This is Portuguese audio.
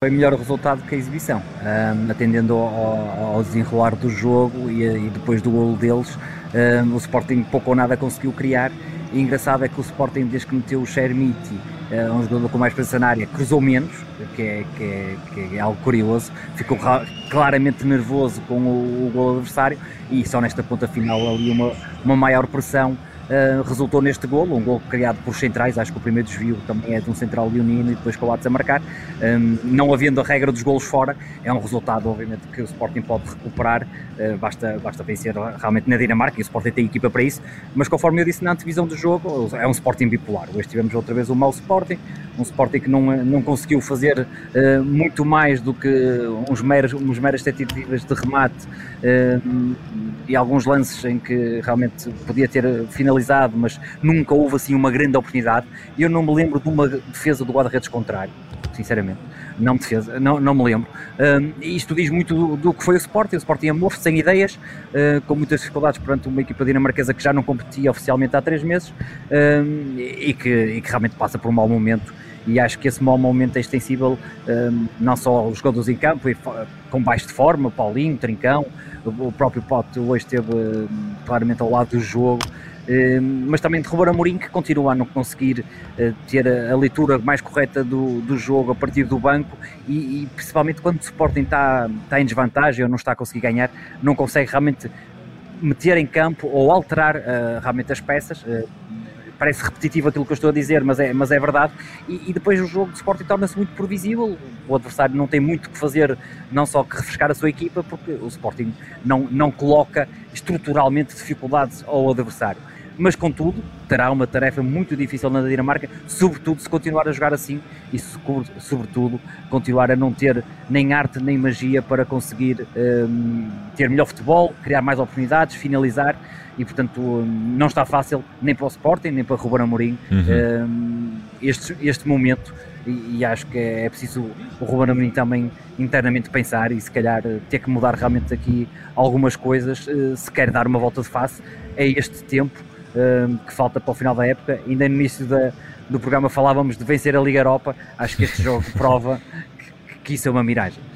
Foi melhor resultado que a exibição, um, atendendo ao, ao, desenrolar do jogo e, e depois do golo deles, um, o Sporting pouco ou nada conseguiu criar. E engraçado é que o Sporting, desde que meteu o Chermiti, uh, um jogador com mais presença na área, cruzou menos, que é, que é, que é algo curioso, ficou claramente nervoso com o, o gol adversário e só nesta ponta final ali uma, uma maior pressão uh, resultou neste golo, um golo criado por centrais, acho que o primeiro desvio também é de um central leonino e depois Atos a marcar. Um, não havendo a regra dos golos fora, é um resultado, obviamente, que o Sporting pode recuperar, uh, basta, basta vencer realmente na Dinamarca e o Sporting tem equipa para isso, mas conforme eu disse na antevisão do jogo, é um Sporting bipolar. Hoje tivemos outra vez um mau Sporting, um Sporting que não, não conseguiu fazer uh, muito mais do que uns meros, uns meras tentativas de remate e alguns lances em que realmente podia ter finalizado, mas nunca houve assim uma grande oportunidade. Eu não me lembro de uma defesa do guarda-redes contrário, sinceramente. Não me, defesa, não, não me lembro. Um, isto diz muito do, do, que foi o Sporting. O Sporting amor-se sem ideias, uh, com muitas dificuldades perante uma equipa dinamarquesa que já não competia oficialmente há três meses um, e, que, e que realmente passa por um mau momento e acho que esse mau momento é extensível um, não só aos jogadores em campo, com baixo de forma, Paulinho, Trincão, o próprio Pote hoje esteve hum, claramente ao lado do jogo, hum, mas também de Ruben Amorim que continua a não conseguir uh, ter a, leitura mais correta do, do jogo a partir do banco e, e principalmente quando o Sporting está, está em desvantagem ou não está a conseguir ganhar, não consegue realmente meter em campo ou alterar uh, realmente as peças. Uh, parece repetitivo aquilo que eu estou a dizer, mas é, mas é verdade. E, e depois o jogo de Sporting torna-se muito previsível. O adversário não tem muito que fazer, não só que refrescar a sua equipa, porque o Sporting não, não coloca estruturalmente dificuldades ao adversário. Mas, contudo, terá uma tarefa muito difícil na Dinamarca, sobretudo se continuar a jogar assim e, sobretudo, continuar a não ter nem arte nem magia para conseguir um, ter melhor futebol, criar mais oportunidades, finalizar. E portanto não está fácil nem para o Sporting nem para o Ruben Amorim. Uhum. este, este momento e, e, acho que é preciso o Ruben Amorim também internamente pensar e se calhar ter que mudar realmente aqui algumas coisas eh, se quer dar uma volta de face a este tempo que falta para o final da época. Ainda no início da, do programa falávamos de vencer a Liga Europa. Acho que este jogo prova que, que isso é uma miragem